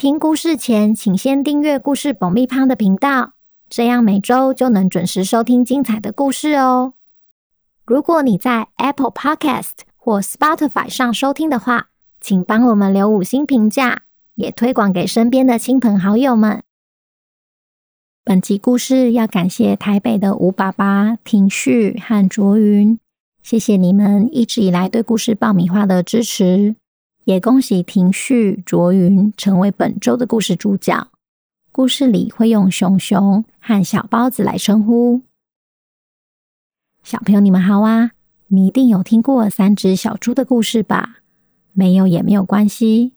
听故事前，请先订阅故事爆米花的频道，这样每周就能准时收听精彩的故事哦。如果你在 Apple Podcast 或 Spotify 上收听的话，请帮我们留五星评价，也推广给身边的亲朋好友们。本集故事要感谢台北的吴爸爸、庭旭和卓云，谢谢你们一直以来对故事爆米花的支持。也恭喜庭旭、卓云成为本周的故事主角。故事里会用熊熊和小包子来称呼。小朋友，你们好啊！你一定有听过三只小猪的故事吧？没有也没有关系。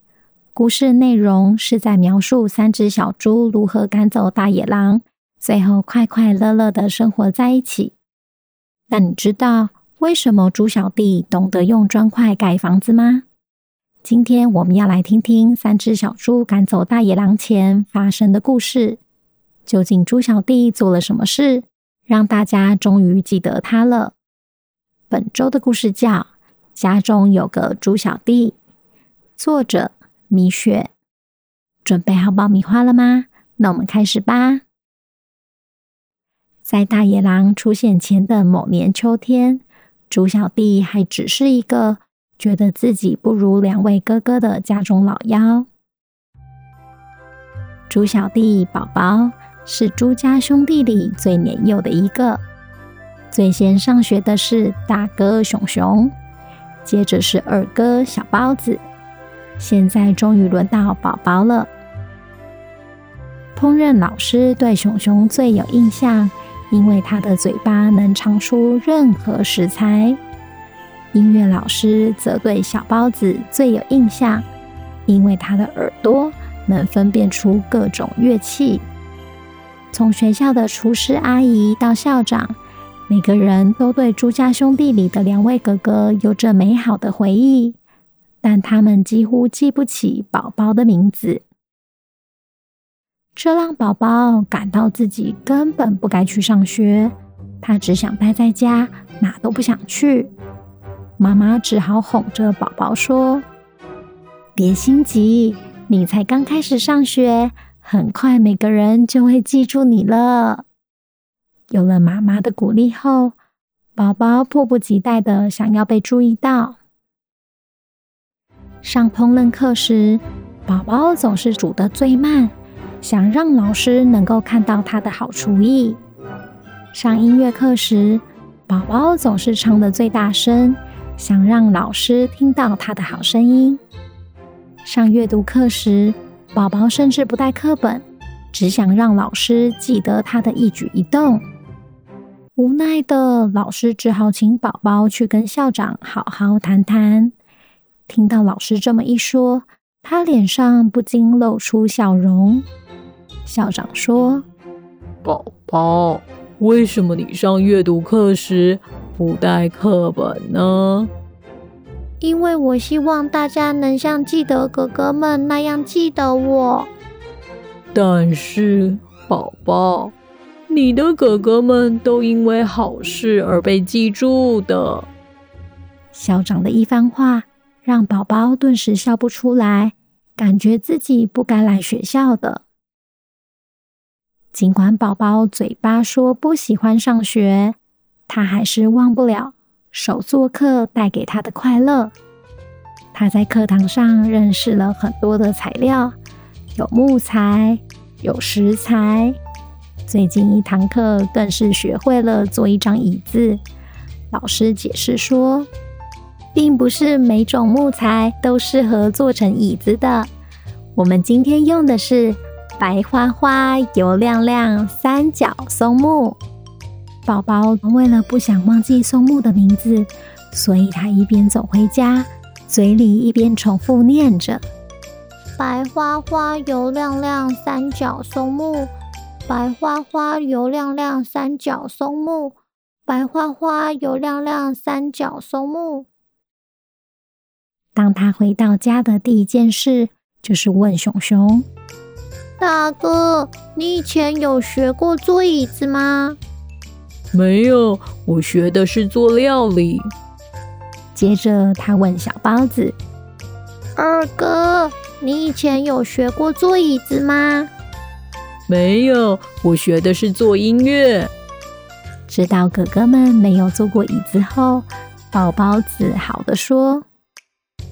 故事内容是在描述三只小猪如何赶走大野狼，最后快快乐乐的生活在一起。那你知道为什么猪小弟懂得用砖块盖房子吗？今天我们要来听听三只小猪赶走大野狼前发生的故事。究竟猪小弟做了什么事，让大家终于记得他了？本周的故事叫《家中有个猪小弟》，作者米雪。准备好爆米花了吗？那我们开始吧。在大野狼出现前的某年秋天，猪小弟还只是一个。觉得自己不如两位哥哥的家中老幺。猪小弟宝宝是猪家兄弟里最年幼的一个，最先上学的是大哥熊熊，接着是二哥小包子，现在终于轮到宝宝了。烹饪老师对熊熊最有印象，因为他的嘴巴能尝出任何食材。音乐老师则对小包子最有印象，因为他的耳朵能分辨出各种乐器。从学校的厨师阿姨到校长，每个人都对朱家兄弟里的两位哥哥有着美好的回忆，但他们几乎记不起宝宝的名字。这让宝宝感到自己根本不该去上学，他只想待在家，哪都不想去。妈妈只好哄着宝宝说：“别心急，你才刚开始上学，很快每个人就会记住你了。”有了妈妈的鼓励后，宝宝迫不及待地想要被注意到。上烹饪课时，宝宝总是煮得最慢，想让老师能够看到他的好厨艺。上音乐课时，宝宝总是唱得最大声。想让老师听到他的好声音。上阅读课时，宝宝甚至不带课本，只想让老师记得他的一举一动。无奈的老师只好请宝宝去跟校长好好谈谈。听到老师这么一说，他脸上不禁露出笑容。校长说：“宝宝，为什么你上阅读课时，不带课本呢？因为我希望大家能像记得哥哥们那样记得我。但是，宝宝，你的哥哥们都因为好事而被记住的。校长的一番话让宝宝顿时笑不出来，感觉自己不该来学校的。尽管宝宝嘴巴说不喜欢上学。他还是忘不了手作课带给他的快乐。他在课堂上认识了很多的材料，有木材，有石材。最近一堂课更是学会了做一张椅子。老师解释说，并不是每种木材都适合做成椅子的。我们今天用的是白花花、油亮亮三角松木。宝宝为了不想忘记松木的名字，所以他一边走回家，嘴里一边重复念着：“白花花、油亮亮、三角松木，白花花、油亮亮三角松木，白花花、油亮亮三角松木。当他回到家的第一件事，就是问熊熊：“大哥，你以前有学过坐椅子吗？”“没有，我学的是做料理。”接着他问小包子：“二哥，你以前有学过做椅子吗？”没有，我学的是做音乐。知道哥哥们没有做过椅子后，宝宝自豪的说：“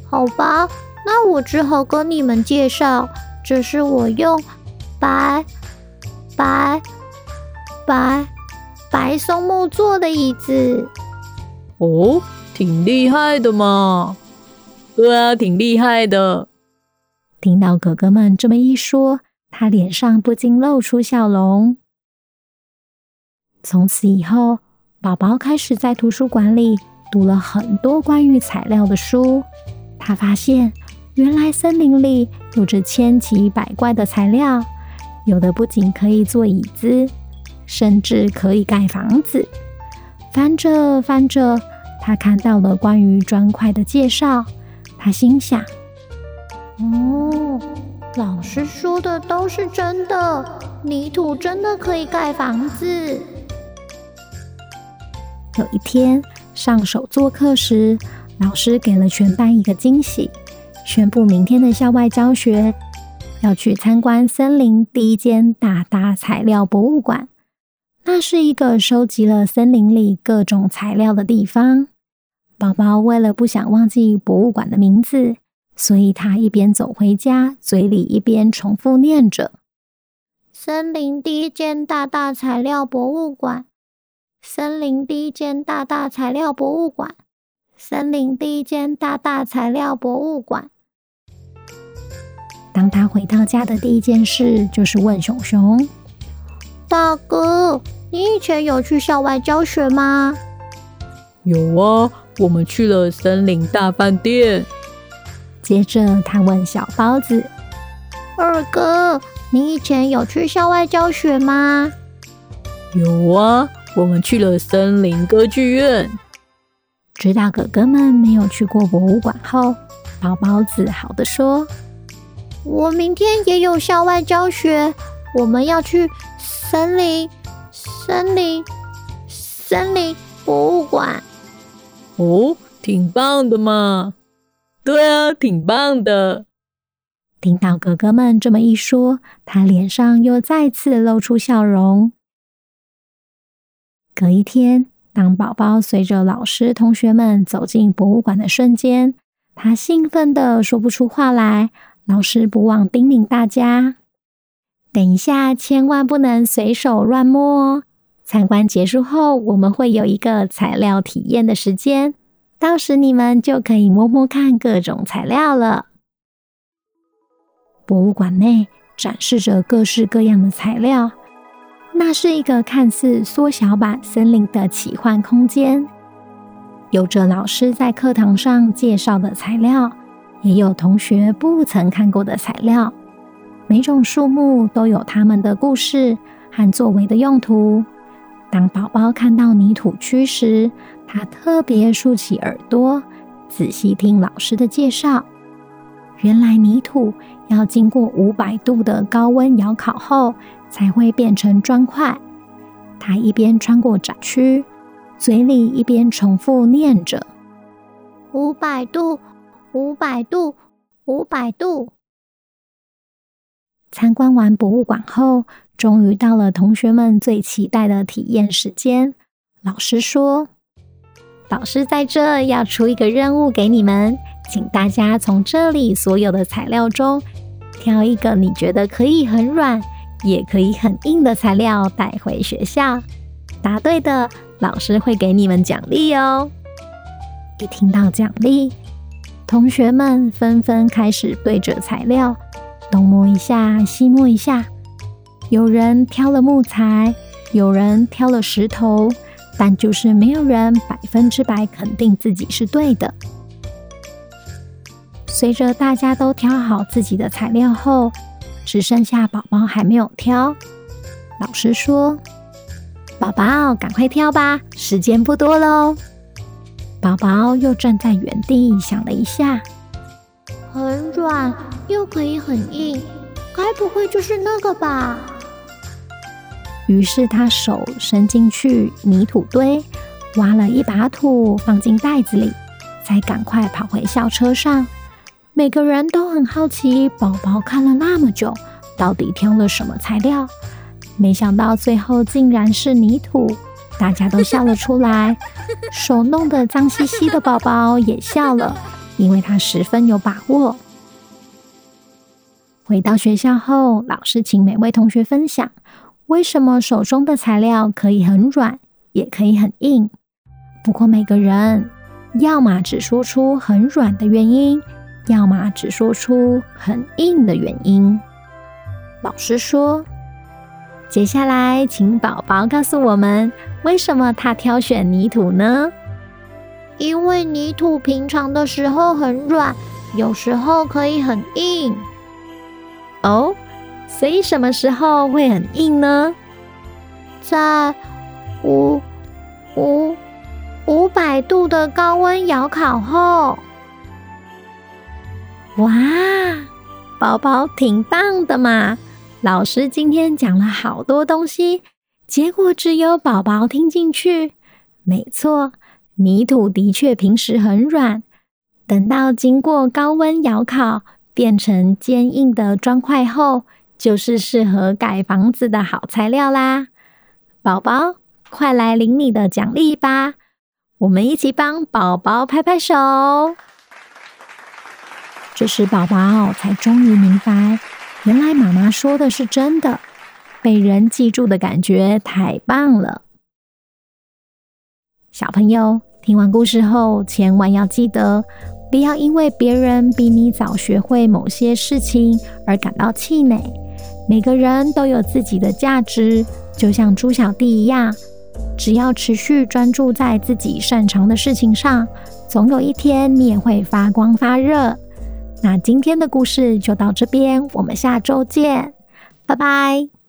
好吧，那我只好跟你们介绍，这是我用白白白白松木做的椅子。”哦，挺厉害的嘛！对啊，挺厉害的。听到哥哥们这么一说。他脸上不禁露出笑容。从此以后，宝宝开始在图书馆里读了很多关于材料的书。他发现，原来森林里有着千奇百怪的材料，有的不仅可以做椅子，甚至可以盖房子。翻着翻着，他看到了关于砖块的介绍。他心想：“哦。”老师说的都是真的，泥土真的可以盖房子。有一天上手做课时，老师给了全班一个惊喜，宣布明天的校外教学要去参观森林第一间大大材料博物馆。那是一个收集了森林里各种材料的地方。宝宝为了不想忘记博物馆的名字。所以他一边走回家，嘴里一边重复念着：“森林第一间大大材料博物馆，森林第一间大大材料博物馆，森林第一间大大材料博物馆。”当他回到家的第一件事，就是问熊熊：“大哥，你以前有去校外教学吗？”“有啊，我们去了森林大饭店。”接着，他问小包子：“二哥，你以前有去校外教学吗？”“有啊，我们去了森林歌剧院。”知道哥哥们没有去过博物馆后，包包自豪地说：“我明天也有校外教学，我们要去森林、森林、森林博物馆。”“哦，挺棒的嘛！”对啊，挺棒的。听到哥哥们这么一说，他脸上又再次露出笑容。隔一天，当宝宝随着老师、同学们走进博物馆的瞬间，他兴奋的说不出话来。老师不忘叮咛大家：“等一下，千万不能随手乱摸哦。参观结束后，我们会有一个材料体验的时间。”到时你们就可以摸摸看各种材料了。博物馆内展示着各式各样的材料，那是一个看似缩小版森林的奇幻空间。有着老师在课堂上介绍的材料，也有同学不曾看过的材料。每种树木都有它们的故事和作为的用途。当宝宝看到泥土区时，他特别竖起耳朵，仔细听老师的介绍。原来泥土要经过五百度的高温窑烤后，才会变成砖块。他一边穿过展区，嘴里一边重复念着：“五百度，五百度，五百度。”参观完博物馆后，终于到了同学们最期待的体验时间。老师说：“老师在这要出一个任务给你们，请大家从这里所有的材料中挑一个你觉得可以很软，也可以很硬的材料带回学校。答对的，老师会给你们奖励哦。”一听到奖励，同学们纷纷开始对着材料东摸一下，西摸一下。有人挑了木材，有人挑了石头，但就是没有人百分之百肯定自己是对的。随着大家都挑好自己的材料后，只剩下宝宝还没有挑。老师说：“宝宝，赶快挑吧，时间不多喽。”宝宝又站在原地想了一下，很软又可以很硬，该不会就是那个吧？于是他手伸进去泥土堆，挖了一把土放进袋子里，再赶快跑回校车上。每个人都很好奇，宝宝看了那么久，到底挑了什么材料？没想到最后竟然是泥土，大家都笑了出来。手弄得脏兮兮的宝宝也笑了，因为他十分有把握。回到学校后，老师请每位同学分享，为什么手中的材料可以很软，也可以很硬。不过每个人要么只说出很软的原因。要么只说出很硬的原因。老师说：“接下来，请宝宝告诉我们，为什么他挑选泥土呢？”因为泥土平常的时候很软，有时候可以很硬。哦，所以什么时候会很硬呢？在五五五百度的高温窑烤后。哇，宝宝挺棒的嘛！老师今天讲了好多东西，结果只有宝宝听进去。没错，泥土的确平时很软，等到经过高温窑烤，变成坚硬的砖块后，就是适合盖房子的好材料啦。宝宝，快来领你的奖励吧！我们一起帮宝宝拍拍手。这时，宝宝才终于明白，原来妈妈说的是真的，被人记住的感觉太棒了。小朋友，听完故事后，千万要记得，不要因为别人比你早学会某些事情而感到气馁。每个人都有自己的价值，就像猪小弟一样，只要持续专注在自己擅长的事情上，总有一天你也会发光发热。那今天的故事就到这边，我们下周见，拜拜。